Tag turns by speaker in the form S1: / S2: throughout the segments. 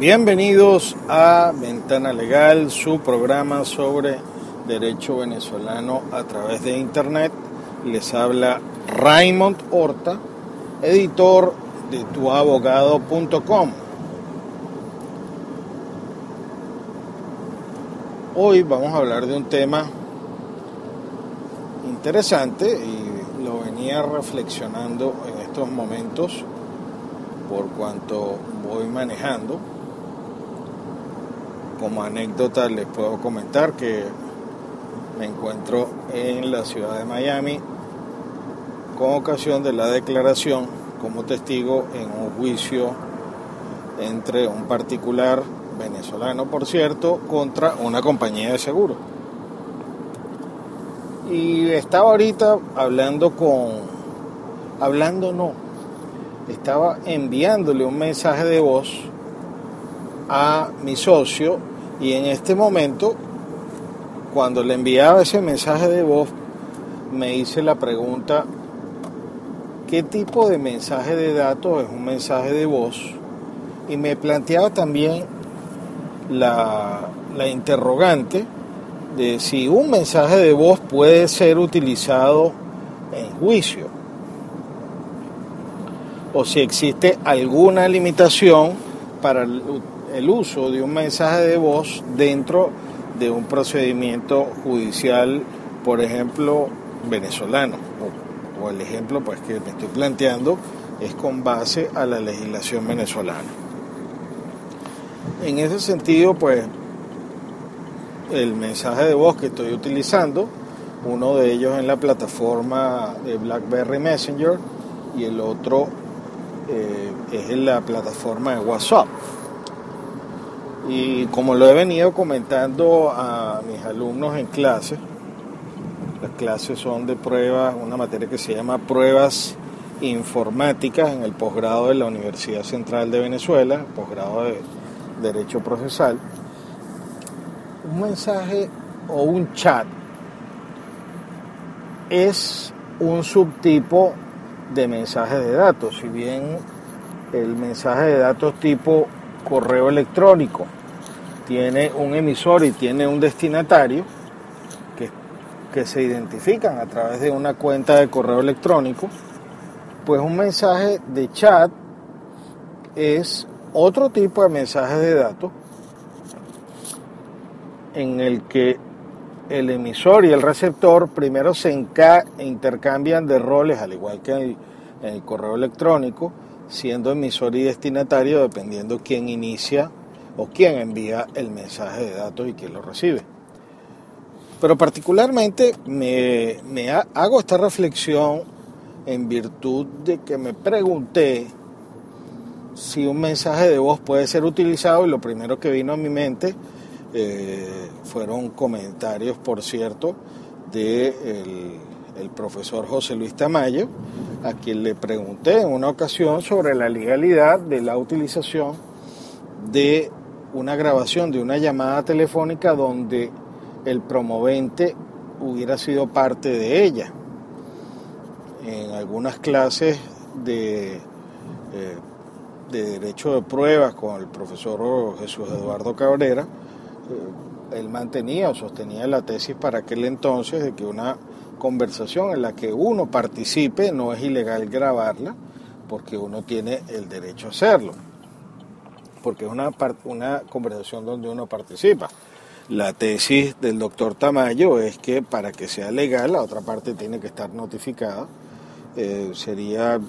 S1: Bienvenidos a Ventana Legal, su programa sobre derecho venezolano a través de Internet. Les habla Raymond Horta, editor de tuabogado.com. Hoy vamos a hablar de un tema interesante y lo venía reflexionando en estos momentos por cuanto voy manejando. Como anécdota les puedo comentar que me encuentro en la ciudad de Miami con ocasión de la declaración como testigo en un juicio entre un particular venezolano, por cierto, contra una compañía de seguro. Y estaba ahorita hablando con, hablando no, estaba enviándole un mensaje de voz a mi socio y en este momento, cuando le enviaba ese mensaje de voz, me hice la pregunta, ¿qué tipo de mensaje de datos es un mensaje de voz? Y me planteaba también la, la interrogante de si un mensaje de voz puede ser utilizado en juicio o si existe alguna limitación para el, uso de un mensaje de voz dentro de un procedimiento judicial, por ejemplo, venezolano. O, o el ejemplo pues, que me estoy planteando es con base a la legislación venezolana. En ese sentido, pues, el mensaje de voz que estoy utilizando, uno de ellos en la plataforma de BlackBerry Messenger y el otro eh, es en la plataforma de WhatsApp. Y como lo he venido comentando a mis alumnos en clase, las clases son de pruebas, una materia que se llama pruebas informáticas en el posgrado de la Universidad Central de Venezuela, posgrado de Derecho Procesal. Un mensaje o un chat es un subtipo de mensaje de datos, si bien el mensaje de datos tipo correo electrónico. Tiene un emisor y tiene un destinatario que, que se identifican a través de una cuenta de correo electrónico, pues un mensaje de chat es otro tipo de mensaje de datos en el que el emisor y el receptor primero se intercambian de roles, al igual que en el, en el, correo electrónico, siendo emisor y destinatario dependiendo quién inicia o quién envía el mensaje de datos y quién lo recibe. Pero particularmente me, me hago esta reflexión en virtud de que me pregunté si un mensaje de voz puede ser utilizado y lo primero que vino a mi mente eh, fueron comentarios, por cierto, de el, profesor José Luis Tamayo, a quien le pregunté en una ocasión sobre la legalidad de la utilización de una grabación de una llamada telefónica donde el promovente hubiera sido parte de ella. En algunas clases de, eh, de derecho de pruebas con el profesor Jesús Eduardo Cabrera, él mantenía o sostenía la tesis para aquel entonces de que una conversación en la que uno participe no es ilegal grabarla porque uno tiene el derecho a hacerlo. porque es una, una conversación donde uno participa. La tesis del doctor Tamayo es que para que sea legal la otra parte tiene que estar notificada. Eh, sería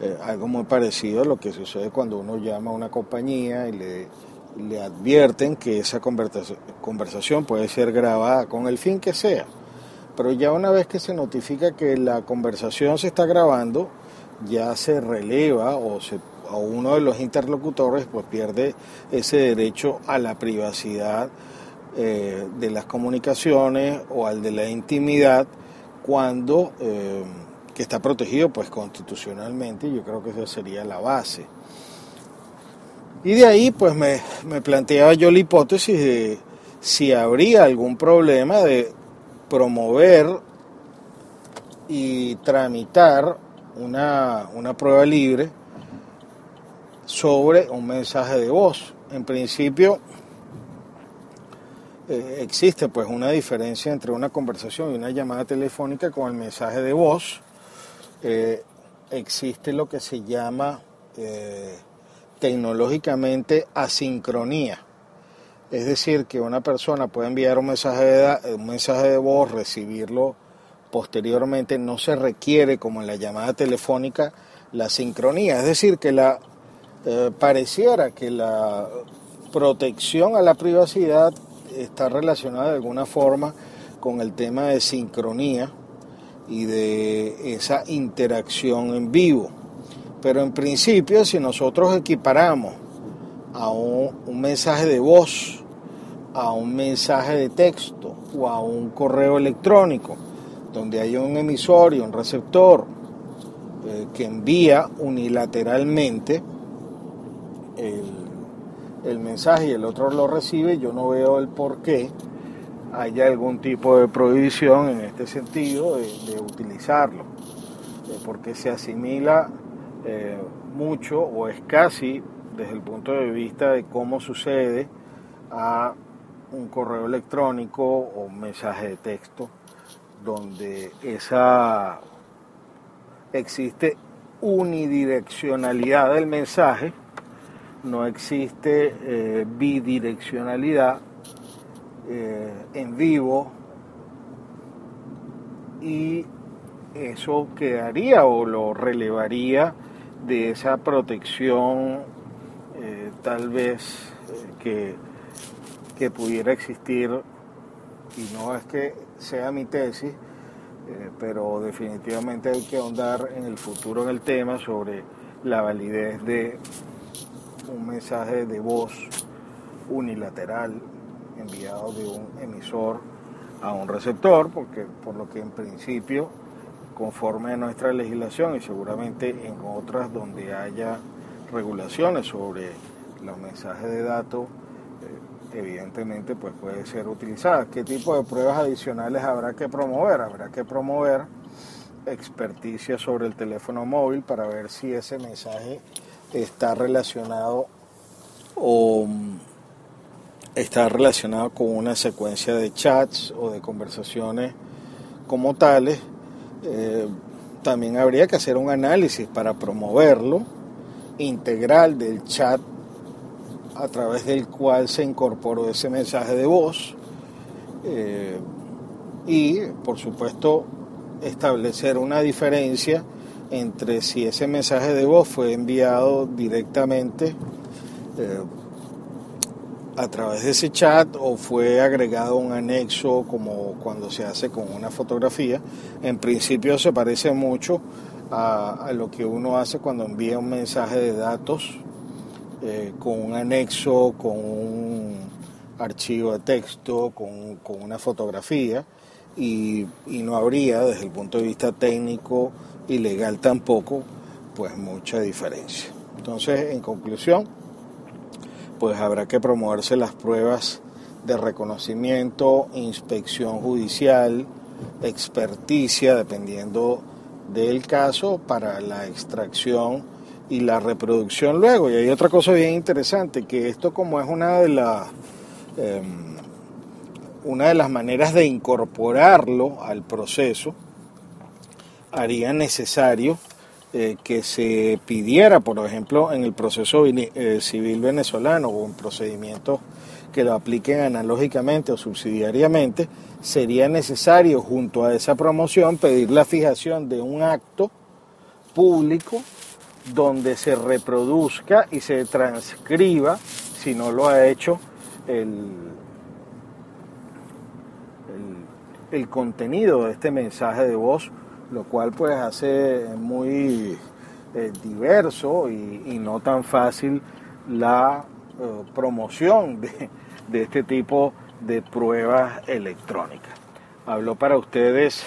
S1: eh, algo muy parecido a lo que sucede cuando uno llama a una compañía y le, le advierten que esa conversación puede ser grabada con el fin que sea. Pero ya una vez que se notifica que la conversación se está grabando, ya se releva o, se, uno de los interlocutores pues pierde ese derecho a la privacidad eh, de las comunicaciones o al de la intimidad cuando eh, que está protegido pues constitucionalmente yo creo que esa sería la base. Y de ahí pues me, me planteaba yo la hipótesis de si habría algún problema de promover y tramitar una, una prueba libre sobre un mensaje de voz. En principio eh, existe pues una diferencia entre una conversación y una llamada telefónica con el mensaje de voz. Eh, existe lo que se llama eh, tecnológicamente asincronía. Es decir, que una persona puede enviar un mensaje de, voz, recibirlo posteriormente, no se requiere, como en la llamada telefónica, la sincronía. Es decir, que la eh, pareciera que la protección a la privacidad está relacionada de alguna forma con el tema de sincronía y de esa interacción en vivo. Pero en principio, si nosotros equiparamos a un, mensaje de voz, a un mensaje de texto o a un correo electrónico, donde hay un emisor y un receptor eh, que envía unilateralmente el, mensaje y el otro lo recibe, yo no veo el por qué haya algún tipo de prohibición en este sentido de, utilizarlo, eh, porque se asimila eh, mucho o es casi desde el punto de vista de cómo sucede a un correo electrónico o un mensaje de texto donde esa existe unidireccionalidad del mensaje, no existe eh, bidireccionalidad eh, en vivo y eso quedaría o lo relevaría de esa protección eh, tal vez eh, que, pudiera existir, y no es que sea mi tesis, eh, pero definitivamente hay que ahondar en el futuro en el tema sobre la validez de un mensaje de voz unilateral enviado de un emisor a un receptor, porque por lo que en principio conforme a nuestra legislación y seguramente en otras donde haya regulaciones sobre los mensajes de datos, eh, evidentemente pues puede ser utilizada. ¿Qué tipo de pruebas adicionales habrá que promover? Habrá que promover experticia sobre el teléfono móvil para ver si ese mensaje está relacionado o mm, está relacionado con una secuencia de chats o de conversaciones como tales eh, también habría que hacer un análisis para promoverlo integral del chat a través del cual se incorporó ese mensaje de voz eh, y por supuesto establecer una diferencia entre si ese mensaje de voz fue enviado directamente eh, a través de ese chat o fue agregado un anexo como cuando se hace con una fotografía. En principio se parece mucho a, lo que uno hace cuando envía un mensaje de datos eh, con un anexo, con un archivo de texto, con, una fotografía y, y no habría desde el punto de vista técnico y legal tampoco pues mucha diferencia. Entonces, en conclusión, pues habrá que promoverse las pruebas de reconocimiento, inspección judicial, experticia, dependiendo del caso, para la extracción y la reproducción luego. Y hay otra cosa bien interesante, que esto como es una de las... Em, una de las maneras de incorporarlo al proceso haría necesario eh, que se pidiera, por ejemplo, en el proceso eh, civil venezolano o en procedimientos que lo apliquen analógicamente o subsidiariamente, sería necesario junto a esa promoción pedir la fijación de un acto público donde se reproduzca y se transcriba, si no lo ha hecho, el, el, contenido de este mensaje de voz, lo cual pues hace muy eh, diverso y, no tan fácil la eh, promoción de, de este tipo de pruebas electrónicas. Habló para ustedes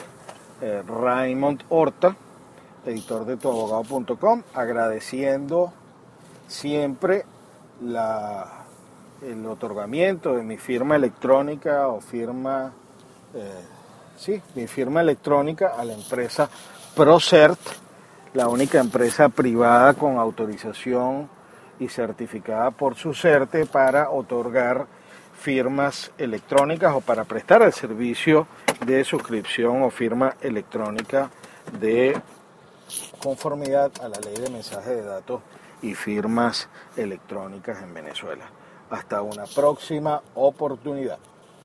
S1: eh, Raymond Horta, editor de tuabogado.com, agradeciendo siempre la, el otorgamiento de mi firma electrónica o firma, eh, sí, mi firma electrónica a la empresa ProCert, la única empresa privada con autorización y certificada por su CERTE para otorgar firmas electrónicas o para prestar el servicio de suscripción o firma electrónica de conformidad a la ley de mensaje de datos y firmas electrónicas en Venezuela. Hasta una próxima oportunidad.